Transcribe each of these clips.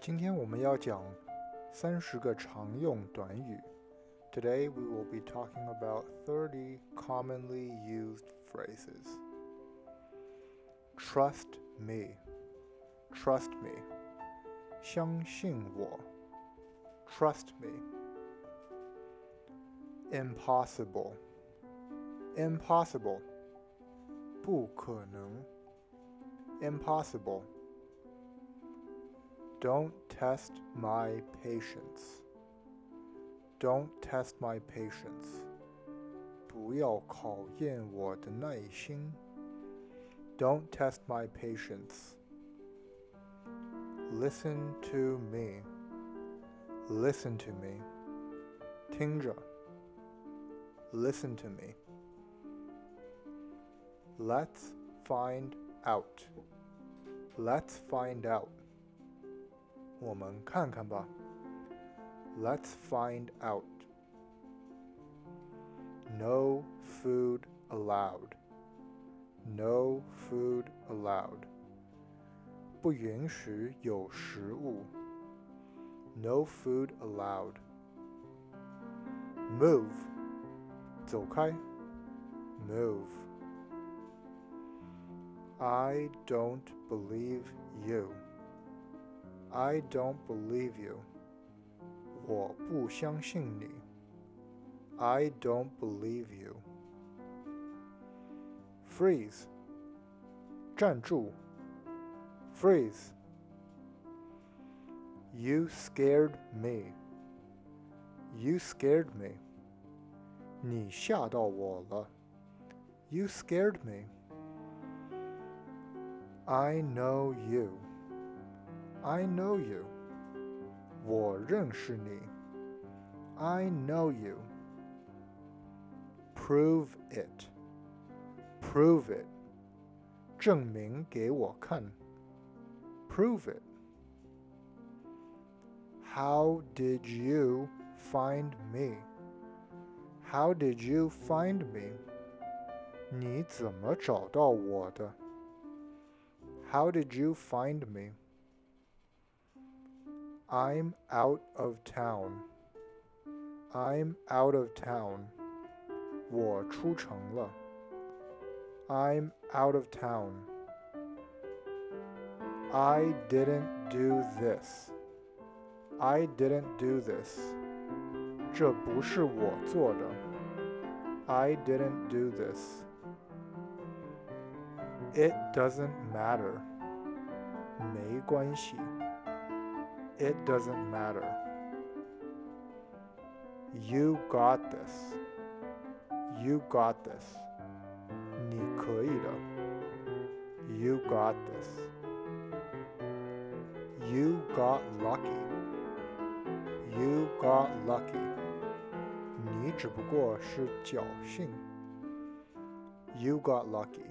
今天我们要讲三十个常用短语。Today we will be talking about 30 commonly used phrases. Trust me. Trust me. 相信我。Trust me. Impossible. Impossible. 不可能。Impossible. Don't test my patience. Don't test my patience. 不要考验我的耐心。Don't test my patience. Listen to me. Listen to me. 听着。Listen to me. Let's find out. Let's find out. 我们看看吧。Let's find out. No food allowed. No food allowed. 不允许有食物。No food allowed. Move. 走开。Move. I don't believe you. I don't believe you. 我不相信你。I don't believe you. Freeze. 站住。Freeze. You scared me. You scared me. 你吓到我了。You scared me. I know you. I know you. 我认识你。I know you. Prove it. Prove it. 证明给我看。Prove it. How did you find me? How did you find me? 你怎么找到我的？How did you find me? I'm out of town. I'm out of town. 我出城了。I'm out of town. I didn't do this. I didn't do this. 这不是我做的。I didn't do this. It doesn't matter. 没关系。 it doesn't matter. You got this. You got this. 你可以的。You got this. You got lucky. You got lucky. 你只不过是侥幸。You got lucky.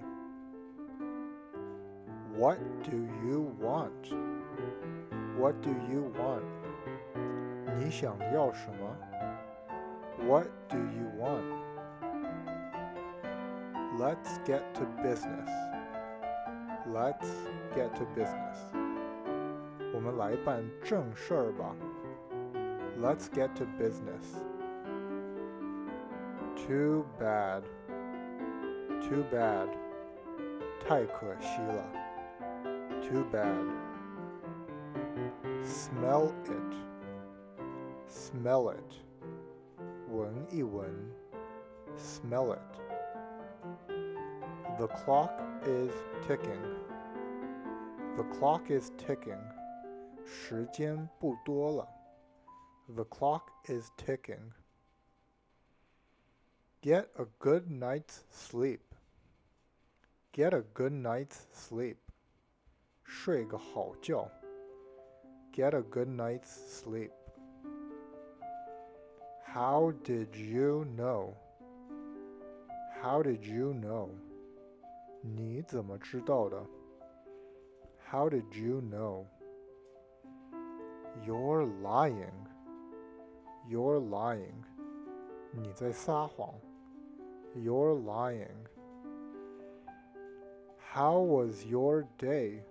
What do you want? What do you want? 你想要什么？What do you want? Let's get to business. Let's get to business. 我们来办正事儿吧。Let's get to business. Too bad. Too bad. 太可惜了。Too bad. Smell it. Smell it. 闻一闻. Smell it. The clock is ticking. The clock is ticking. 时间不多了. The clock is ticking. Get a good night's sleep. Get a good night's sleep. 睡个好觉。 get a good night's sleep. How did you know? How did you know? 你怎么知道的? How did you know? You're lying. You're lying. 你在撒谎. You're lying. How was your day?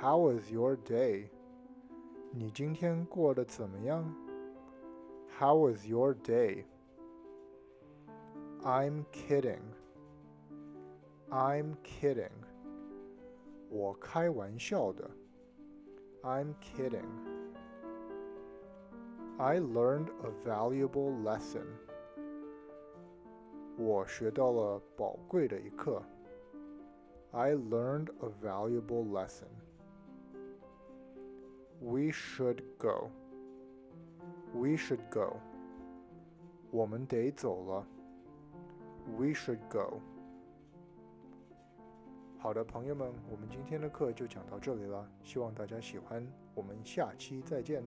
How was your day? 你今天过得怎么样？How was your day? I'm kidding. I'm kidding. 我开玩笑的。I'm kidding. I learned a valuable lesson. 我学到了宝贵的一课。I learned a valuable lesson. We should go. We should go. 我们得走了。We should go. 好的，朋友们，我们今天的课就讲到这里了，希望大家喜欢。我们下期再见。